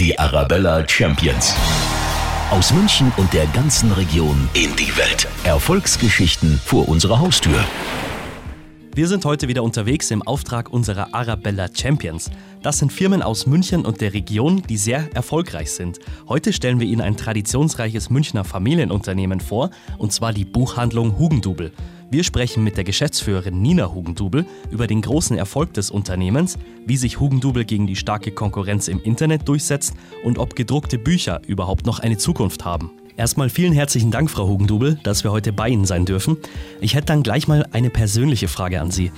Die Arabella Champions. Aus München und der ganzen Region in die Welt. Erfolgsgeschichten vor unserer Haustür. Wir sind heute wieder unterwegs im Auftrag unserer Arabella Champions. Das sind Firmen aus München und der Region, die sehr erfolgreich sind. Heute stellen wir Ihnen ein traditionsreiches Münchner Familienunternehmen vor, und zwar die Buchhandlung Hugendubel. Wir sprechen mit der Geschäftsführerin Nina Hugendubel über den großen Erfolg des Unternehmens, wie sich Hugendubel gegen die starke Konkurrenz im Internet durchsetzt und ob gedruckte Bücher überhaupt noch eine Zukunft haben. Erstmal vielen herzlichen Dank, Frau Hugendubel, dass wir heute bei Ihnen sein dürfen. Ich hätte dann gleich mal eine persönliche Frage an Sie.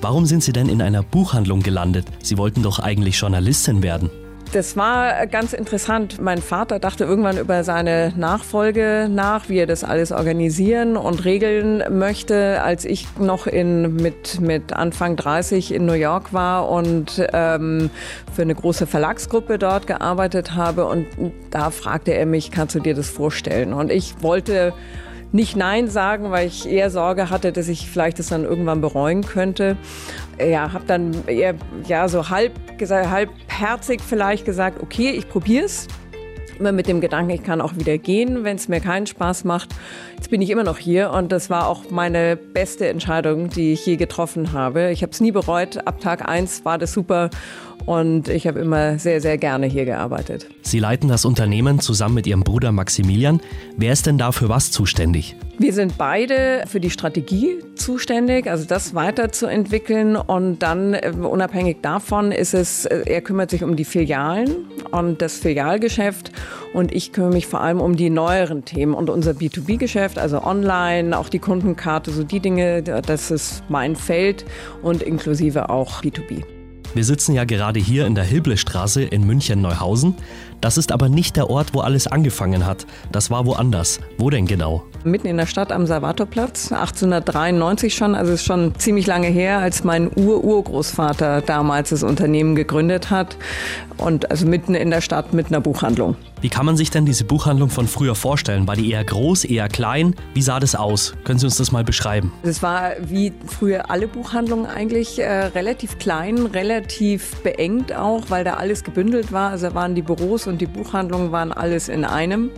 Warum sind Sie denn in einer Buchhandlung gelandet? Sie wollten doch eigentlich Journalistin werden. Das war ganz interessant. Mein Vater dachte irgendwann über seine Nachfolge nach, wie er das alles organisieren und regeln möchte, als ich noch in, mit, mit Anfang 30 in New York war und ähm, für eine große Verlagsgruppe dort gearbeitet habe. Und da fragte er mich, kannst du dir das vorstellen? Und ich wollte nicht Nein sagen, weil ich eher Sorge hatte, dass ich vielleicht das dann irgendwann bereuen könnte. Ja, habe dann eher ja so halb halbherzig vielleicht gesagt, okay, ich probiere es. Immer mit dem Gedanken, ich kann auch wieder gehen, wenn es mir keinen Spaß macht. Jetzt bin ich immer noch hier und das war auch meine beste Entscheidung, die ich je getroffen habe. Ich habe es nie bereut. Ab Tag eins war das super und ich habe immer sehr, sehr gerne hier gearbeitet. Sie leiten das Unternehmen zusammen mit Ihrem Bruder Maximilian. Wer ist denn da für was zuständig? Wir sind beide für die Strategie zuständig, also das weiterzuentwickeln. Und dann, äh, unabhängig davon, ist es, äh, er kümmert sich um die Filialen und das Filialgeschäft. Und ich kümmere mich vor allem um die neueren Themen und unser B2B-Geschäft, also online, auch die Kundenkarte, so die Dinge, das ist mein Feld und inklusive auch B2B. Wir sitzen ja gerade hier in der Hilblestraße in München-Neuhausen. Das ist aber nicht der Ort, wo alles angefangen hat. Das war woanders. Wo denn genau? Mitten in der Stadt am Salvatorplatz, 1893 schon. Also ist schon ziemlich lange her, als mein Ur-Urgroßvater damals das Unternehmen gegründet hat. Und also mitten in der Stadt mit einer Buchhandlung. Wie kann man sich denn diese Buchhandlung von früher vorstellen? War die eher groß, eher klein? Wie sah das aus? Können Sie uns das mal beschreiben? Es war wie früher alle Buchhandlungen eigentlich äh, relativ klein, relativ beengt auch, weil da alles gebündelt war. Also waren die Büros und die Buchhandlungen waren alles in einem.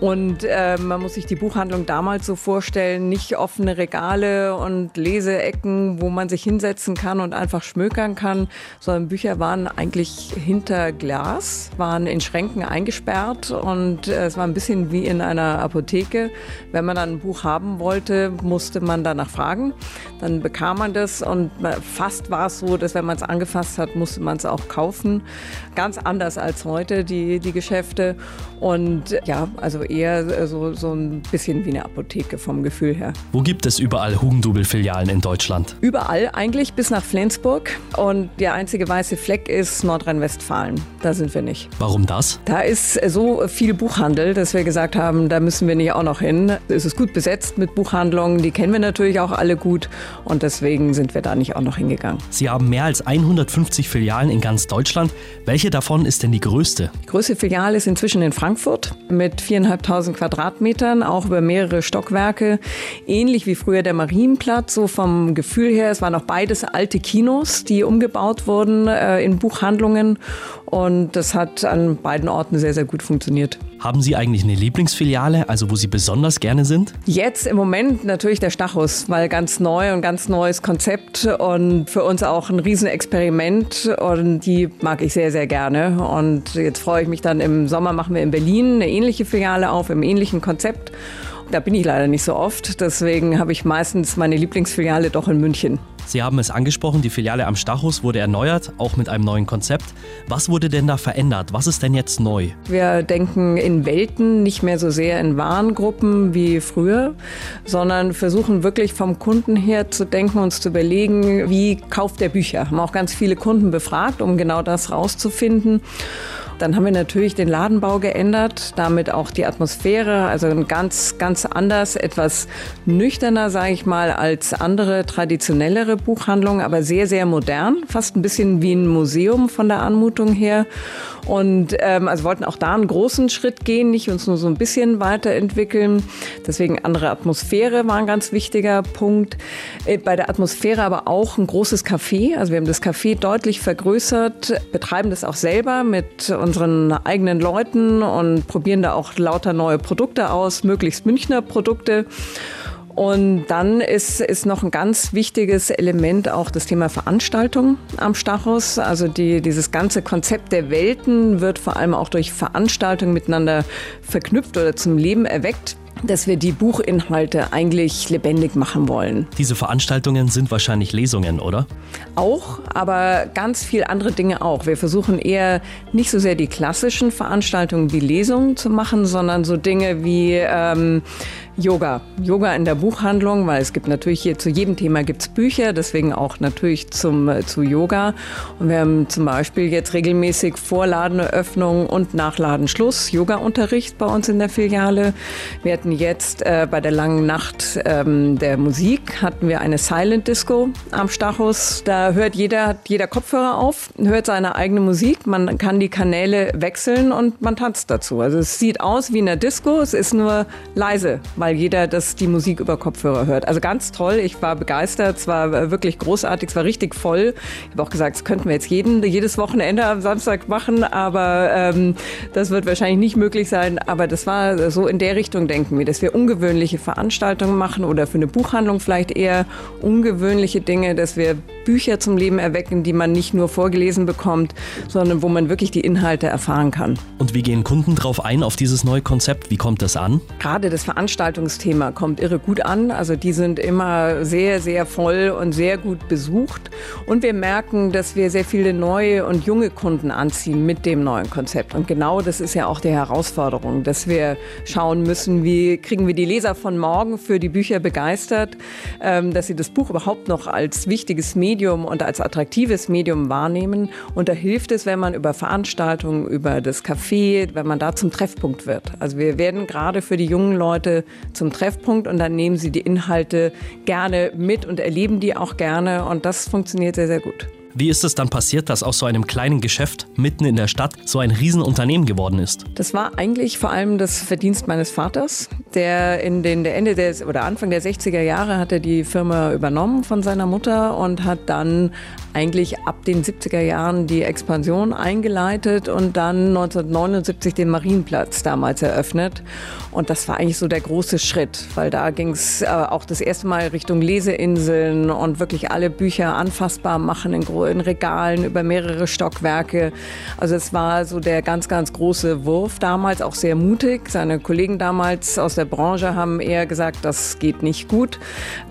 Und äh, man muss sich die Buchhandlung damals so vorstellen, nicht offene Regale und Leseecken, wo man sich hinsetzen kann und einfach schmökern kann, sondern Bücher waren eigentlich hinter Glas, waren in Schränken eingesperrt und äh, es war ein bisschen wie in einer Apotheke. Wenn man dann ein Buch haben wollte, musste man danach fragen. Dann bekam man das und fast war es so, dass wenn man es angefasst hat, musste man es auch kaufen. Ganz anders als heute, die, die Geschäfte. Und ja, also eher so, so ein bisschen wie eine Apotheke vom Gefühl her. Wo gibt es überall Hugendubel-Filialen in Deutschland? Überall eigentlich, bis nach Flensburg. Und der einzige weiße Fleck ist Nordrhein-Westfalen. Da sind wir nicht. Warum das? Da ist so viel Buchhandel, dass wir gesagt haben, da müssen wir nicht auch noch hin. Es ist gut besetzt mit Buchhandlungen, die kennen wir natürlich auch alle gut. Und deswegen sind wir da nicht auch noch hingegangen. Sie haben mehr als 150 Filialen in ganz Deutschland. Welche davon ist denn die größte? Die größte Filiale ist inzwischen in Frankfurt mit 4.500 1000 Quadratmetern, auch über mehrere Stockwerke. Ähnlich wie früher der Marienplatz, so vom Gefühl her. Es waren auch beides alte Kinos, die umgebaut wurden äh, in Buchhandlungen. Und das hat an beiden Orten sehr, sehr gut funktioniert. Haben Sie eigentlich eine Lieblingsfiliale, also wo Sie besonders gerne sind? Jetzt im Moment natürlich der Stachus, weil ganz neu und ganz neues Konzept und für uns auch ein Riesenexperiment und die mag ich sehr, sehr gerne. Und jetzt freue ich mich dann im Sommer machen wir in Berlin eine ähnliche Filiale auf, im ähnlichen Konzept. Da bin ich leider nicht so oft, deswegen habe ich meistens meine Lieblingsfiliale doch in München. Sie haben es angesprochen, die Filiale am Stachus wurde erneuert, auch mit einem neuen Konzept. Was wurde denn da verändert? Was ist denn jetzt neu? Wir denken in Welten, nicht mehr so sehr in Warengruppen wie früher, sondern versuchen wirklich vom Kunden her zu denken, uns zu überlegen, wie kauft der Bücher. Haben auch ganz viele Kunden befragt, um genau das rauszufinden. Dann haben wir natürlich den Ladenbau geändert, damit auch die Atmosphäre, also ganz, ganz anders, etwas nüchterner, sage ich mal, als andere traditionellere Buchhandlungen, aber sehr, sehr modern, fast ein bisschen wie ein Museum von der Anmutung her. Und ähm, also wollten auch da einen großen Schritt gehen, nicht uns nur so ein bisschen weiterentwickeln. Deswegen andere Atmosphäre war ein ganz wichtiger Punkt. Äh, bei der Atmosphäre aber auch ein großes Café. Also wir haben das Café deutlich vergrößert, betreiben das auch selber mit unseren eigenen Leuten und probieren da auch lauter neue Produkte aus, möglichst Münchner Produkte. Und dann ist, ist noch ein ganz wichtiges Element auch das Thema Veranstaltung am Stachus. Also die, dieses ganze Konzept der Welten wird vor allem auch durch Veranstaltungen miteinander verknüpft oder zum Leben erweckt dass wir die Buchinhalte eigentlich lebendig machen wollen. Diese Veranstaltungen sind wahrscheinlich Lesungen, oder? Auch, aber ganz viel andere Dinge auch. Wir versuchen eher nicht so sehr die klassischen Veranstaltungen wie Lesungen zu machen, sondern so Dinge wie ähm, Yoga. Yoga in der Buchhandlung, weil es gibt natürlich hier zu jedem Thema gibt's Bücher, deswegen auch natürlich zum, äh, zu Yoga. Und wir haben zum Beispiel jetzt regelmäßig Vorladeneröffnung und Nachladenschluss, Yoga-Unterricht bei uns in der Filiale. Wir hatten jetzt äh, bei der langen Nacht ähm, der Musik hatten wir eine Silent Disco am Stachus. Da hört jeder, jeder Kopfhörer auf, hört seine eigene Musik. Man kann die Kanäle wechseln und man tanzt dazu. Also es sieht aus wie in der Disco, es ist nur leise, weil jeder das die Musik über Kopfhörer hört. Also ganz toll, ich war begeistert, es war wirklich großartig, es war richtig voll. Ich habe auch gesagt, das könnten wir jetzt jeden, jedes Wochenende am Samstag machen, aber ähm, das wird wahrscheinlich nicht möglich sein. Aber das war so in der Richtung, denken wir, dass wir ungewöhnliche Veranstaltungen machen oder für eine Buchhandlung vielleicht eher ungewöhnliche Dinge, dass wir Bücher zum Leben erwecken, die man nicht nur vorgelesen bekommt, sondern wo man wirklich die Inhalte erfahren kann. Und wie gehen Kunden drauf ein, auf dieses neue Konzept? Wie kommt das an? Gerade das Veranstaltung Veranstaltungsthema kommt irre gut an. Also die sind immer sehr, sehr voll und sehr gut besucht. Und wir merken, dass wir sehr viele neue und junge Kunden anziehen mit dem neuen Konzept. Und genau das ist ja auch die Herausforderung, dass wir schauen müssen, wie kriegen wir die Leser von morgen für die Bücher begeistert, ähm, dass sie das Buch überhaupt noch als wichtiges Medium und als attraktives Medium wahrnehmen. Und da hilft es, wenn man über Veranstaltungen, über das Café, wenn man da zum Treffpunkt wird. Also wir werden gerade für die jungen Leute zum Treffpunkt und dann nehmen sie die Inhalte gerne mit und erleben die auch gerne und das funktioniert sehr, sehr gut. Wie ist es dann passiert, dass aus so einem kleinen Geschäft mitten in der Stadt so ein Riesenunternehmen geworden ist? Das war eigentlich vor allem das Verdienst meines Vaters, der in den der Ende des oder Anfang der 60er Jahre hat er die Firma übernommen von seiner Mutter und hat dann eigentlich ab den 70er Jahren die Expansion eingeleitet und dann 1979 den Marienplatz damals eröffnet. Und das war eigentlich so der große Schritt, weil da ging es äh, auch das erste Mal Richtung Leseinseln und wirklich alle Bücher anfassbar machen in, in Regalen über mehrere Stockwerke. Also es war so der ganz, ganz große Wurf damals, auch sehr mutig. Seine Kollegen damals aus der Branche haben eher gesagt, das geht nicht gut.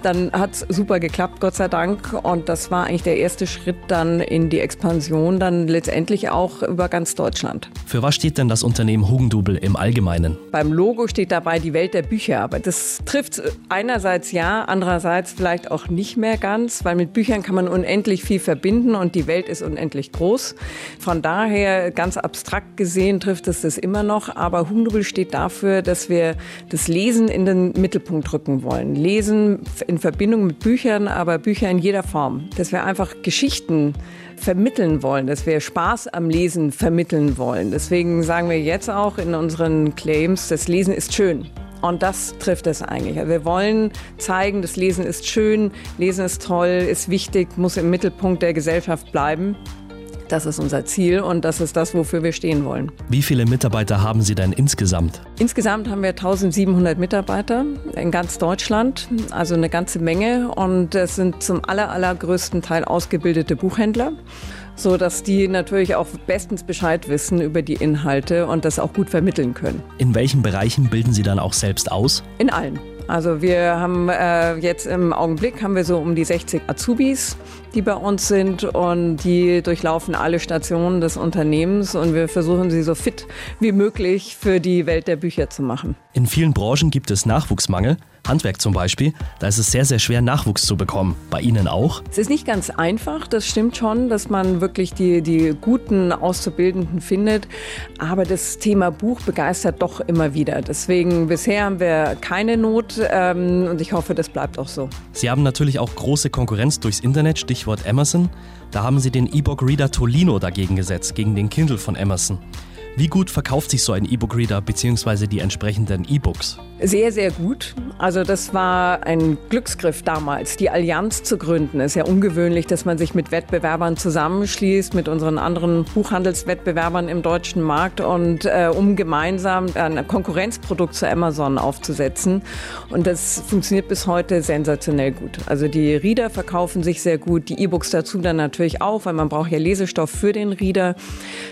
Dann hat es super geklappt, Gott sei Dank. Und das war eigentlich der erste Schritt dann in die Expansion, dann letztendlich auch über ganz Deutschland. Für was steht denn das Unternehmen Hugendubel im Allgemeinen? Beim Logo steht dabei die Welt der Bücher, aber das trifft einerseits ja, andererseits vielleicht auch nicht mehr ganz, weil mit Büchern kann man unendlich viel verbinden und die Welt ist unendlich groß. Von daher ganz abstrakt gesehen trifft es das immer noch, aber Hugendubel steht dafür, dass wir das Lesen in den Mittelpunkt rücken wollen. Lesen in Verbindung mit Büchern, aber Bücher in jeder Form. Dass wir einfach Geschichten vermitteln wollen, dass wir Spaß am Lesen vermitteln wollen. Deswegen sagen wir jetzt auch in unseren Claims, das Lesen ist schön. Und das trifft es eigentlich. Also wir wollen zeigen, das Lesen ist schön, Lesen ist toll, ist wichtig, muss im Mittelpunkt der Gesellschaft bleiben. Das ist unser Ziel und das ist das, wofür wir stehen wollen. Wie viele Mitarbeiter haben Sie denn insgesamt? Insgesamt haben wir 1700 Mitarbeiter in ganz Deutschland, also eine ganze Menge. Und es sind zum aller, allergrößten Teil ausgebildete Buchhändler so dass die natürlich auch bestens Bescheid wissen über die Inhalte und das auch gut vermitteln können. In welchen Bereichen bilden Sie dann auch selbst aus? In allen. Also wir haben äh, jetzt im Augenblick haben wir so um die 60 Azubis, die bei uns sind und die durchlaufen alle Stationen des Unternehmens und wir versuchen sie so fit wie möglich für die Welt der Bücher zu machen. In vielen Branchen gibt es Nachwuchsmangel. Handwerk zum Beispiel, da ist es sehr, sehr schwer, Nachwuchs zu bekommen. Bei Ihnen auch? Es ist nicht ganz einfach, das stimmt schon, dass man wirklich die, die guten Auszubildenden findet. Aber das Thema Buch begeistert doch immer wieder. Deswegen bisher haben wir keine Not ähm, und ich hoffe, das bleibt auch so. Sie haben natürlich auch große Konkurrenz durchs Internet, Stichwort Amazon. Da haben Sie den E-Book-Reader Tolino dagegen gesetzt, gegen den Kindle von Amazon. Wie gut verkauft sich so ein E-Book-Reader bzw. die entsprechenden E-Books? Sehr, sehr gut. Also das war ein Glücksgriff damals, die Allianz zu gründen. Es ist ja ungewöhnlich, dass man sich mit Wettbewerbern zusammenschließt, mit unseren anderen Buchhandelswettbewerbern im deutschen Markt und äh, um gemeinsam ein Konkurrenzprodukt zu Amazon aufzusetzen. Und das funktioniert bis heute sensationell gut. Also die Reader verkaufen sich sehr gut, die E-Books dazu dann natürlich auch, weil man braucht ja Lesestoff für den Reader.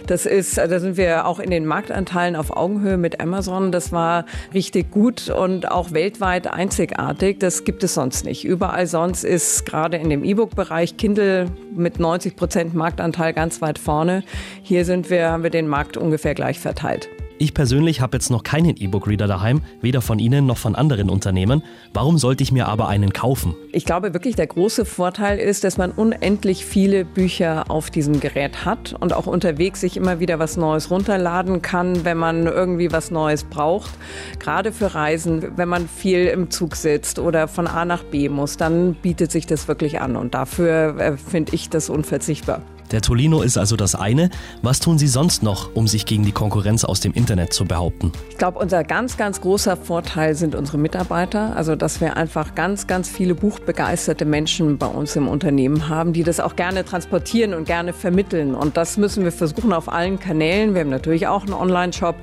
Das ist, da sind wir auch in den Marktanteilen auf Augenhöhe mit Amazon. Das war richtig gut gut und auch weltweit einzigartig. Das gibt es sonst nicht. Überall sonst ist gerade in dem E-Book-Bereich Kindle mit 90 Prozent Marktanteil ganz weit vorne. Hier sind wir, haben wir den Markt ungefähr gleich verteilt. Ich persönlich habe jetzt noch keinen E-Book-Reader daheim, weder von Ihnen noch von anderen Unternehmen. Warum sollte ich mir aber einen kaufen? Ich glaube wirklich, der große Vorteil ist, dass man unendlich viele Bücher auf diesem Gerät hat und auch unterwegs sich immer wieder was Neues runterladen kann, wenn man irgendwie was Neues braucht. Gerade für Reisen, wenn man viel im Zug sitzt oder von A nach B muss, dann bietet sich das wirklich an und dafür äh, finde ich das unverzichtbar. Der Tolino ist also das eine. Was tun Sie sonst noch, um sich gegen die Konkurrenz aus dem Internet zu behaupten? Ich glaube, unser ganz, ganz großer Vorteil sind unsere Mitarbeiter. Also, dass wir einfach ganz, ganz viele buchbegeisterte Menschen bei uns im Unternehmen haben, die das auch gerne transportieren und gerne vermitteln. Und das müssen wir versuchen auf allen Kanälen. Wir haben natürlich auch einen Online-Shop,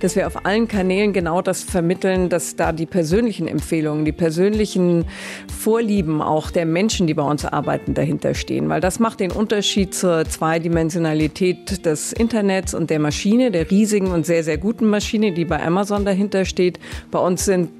dass wir auf allen Kanälen genau das vermitteln, dass da die persönlichen Empfehlungen, die persönlichen Vorlieben auch der Menschen, die bei uns arbeiten, dahinter stehen. Weil das macht den Unterschied zur zur Zweidimensionalität des Internets und der Maschine, der riesigen und sehr, sehr guten Maschine, die bei Amazon dahinter steht. Bei uns sind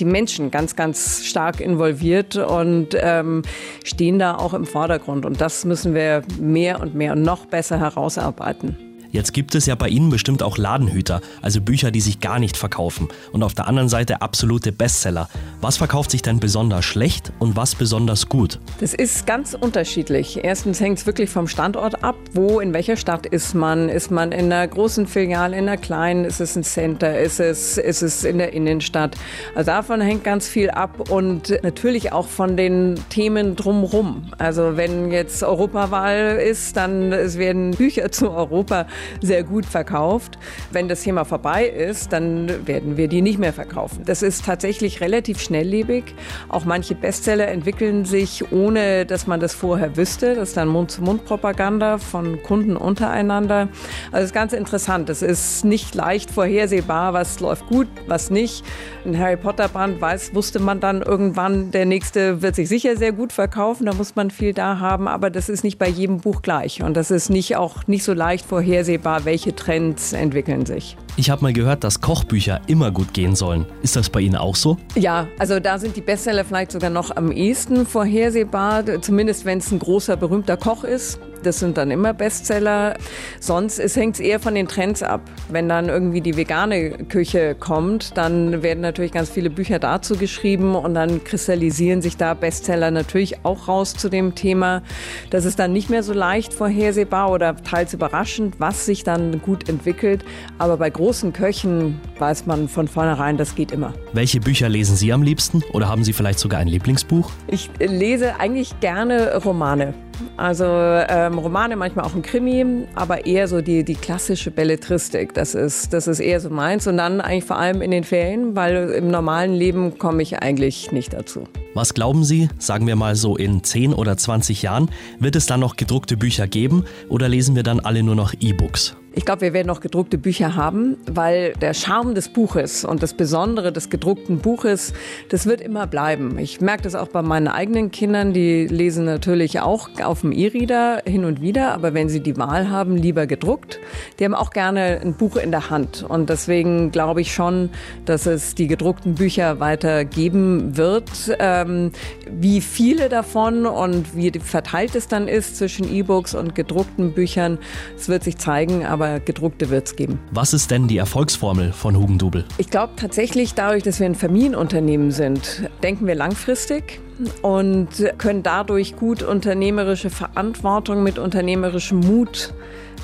die Menschen ganz, ganz stark involviert und ähm, stehen da auch im Vordergrund. Und das müssen wir mehr und mehr und noch besser herausarbeiten. Jetzt gibt es ja bei Ihnen bestimmt auch Ladenhüter, also Bücher, die sich gar nicht verkaufen. Und auf der anderen Seite absolute Bestseller. Was verkauft sich denn besonders schlecht und was besonders gut? Das ist ganz unterschiedlich. Erstens hängt es wirklich vom Standort ab. Wo, in welcher Stadt ist man? Ist man in einer großen Filiale, in einer kleinen? Ist es ein Center? Ist es, ist es in der Innenstadt? Also davon hängt ganz viel ab und natürlich auch von den Themen drumherum. Also wenn jetzt Europawahl ist, dann es werden Bücher zu Europa sehr gut verkauft. Wenn das Thema vorbei ist, dann werden wir die nicht mehr verkaufen. Das ist tatsächlich relativ schnelllebig. Auch manche Bestseller entwickeln sich, ohne dass man das vorher wüsste. Das ist dann Mund-zu-Mund-Propaganda von Kunden untereinander. Also es ist ganz interessant. Es ist nicht leicht vorhersehbar, was läuft gut, was nicht. Ein Harry Potter Band weiß, wusste man dann irgendwann, der nächste wird sich sicher sehr gut verkaufen. Da muss man viel da haben, aber das ist nicht bei jedem Buch gleich. Und das ist nicht auch nicht so leicht vorhersehbar absehbar, welche Trends entwickeln sich. Ich habe mal gehört, dass Kochbücher immer gut gehen sollen. Ist das bei Ihnen auch so? Ja, also da sind die Bestseller vielleicht sogar noch am ehesten vorhersehbar, zumindest wenn es ein großer, berühmter Koch ist. Das sind dann immer Bestseller. Sonst hängt es eher von den Trends ab. Wenn dann irgendwie die vegane Küche kommt, dann werden natürlich ganz viele Bücher dazu geschrieben und dann kristallisieren sich da Bestseller natürlich auch raus zu dem Thema. Das ist dann nicht mehr so leicht vorhersehbar oder teils überraschend, was sich dann gut entwickelt. Aber bei Köchen weiß man von vornherein, das geht immer. Welche Bücher lesen Sie am liebsten oder haben Sie vielleicht sogar ein Lieblingsbuch? Ich lese eigentlich gerne Romane. Also ähm, Romane, manchmal auch ein Krimi, aber eher so die, die klassische Belletristik. Das ist, das ist eher so meins. Und dann eigentlich vor allem in den Ferien, weil im normalen Leben komme ich eigentlich nicht dazu. Was glauben Sie, sagen wir mal so in 10 oder 20 Jahren, wird es dann noch gedruckte Bücher geben oder lesen wir dann alle nur noch E-Books? Ich glaube, wir werden noch gedruckte Bücher haben, weil der Charme des Buches und das Besondere des gedruckten Buches, das wird immer bleiben. Ich merke das auch bei meinen eigenen Kindern, die lesen natürlich auch auf dem E-Reader hin und wieder, aber wenn sie die Wahl haben, lieber gedruckt. Die haben auch gerne ein Buch in der Hand und deswegen glaube ich schon, dass es die gedruckten Bücher weiter geben wird. Ähm, Ähm, wie viele davon und wie verteilt es dann ist zwischen E-Books und gedruckten Büchern, es wird sich zeigen, aber gedruckte wird es geben. Was ist denn die Erfolgsformel von Hugendubel? Ich glaube tatsächlich, dadurch, dass wir ein Familienunternehmen sind, denken wir langfristig und können dadurch gut unternehmerische Verantwortung mit unternehmerischem Mut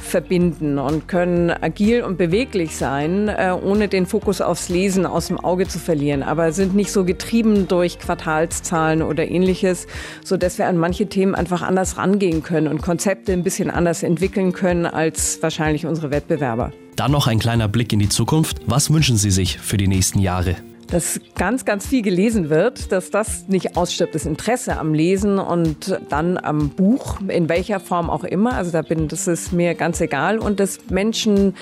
verbinden und können agil und beweglich sein, äh, ohne den Fokus aufs Lesen aus dem Auge zu verlieren, aber sind nicht so getrieben durch Quartalszahlen oder ähnliches, so dass wir an manche Themen einfach anders rangehen können und Konzepte ein bisschen anders entwickeln können als wahrscheinlich unsere Wettbewerber. Dann noch ein kleiner Blick in die Zukunft. Was wünschen Sie sich für die nächsten Jahre? Dass ganz, ganz viel gelesen wird, dass das nicht ausstirbt, das Interesse am Lesen und dann am Buch, in welcher Form auch immer. Also da bin, das ist mir ganz egal und dass Menschen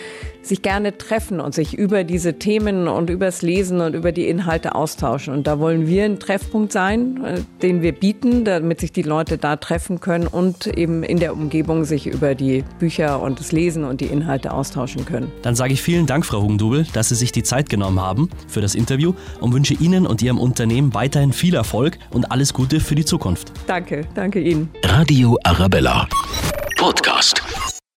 sich gerne treffen und sich über diese Themen und übers Lesen und über die Inhalte austauschen. Und da wollen wir ein Treffpunkt sein, äh, den wir bieten, damit sich die Leute da treffen können und eben in der Umgebung sich über die Bücher und das Lesen und die Inhalte austauschen können. Dann sage ich vielen Dank, Frau Hugendubel, dass Sie sich die Zeit genommen haben für das Interview und wünsche Ihnen und Ihrem Unternehmen weiterhin viel Erfolg und alles Gute für die Zukunft. Danke, danke Ihnen. Radio Arabella.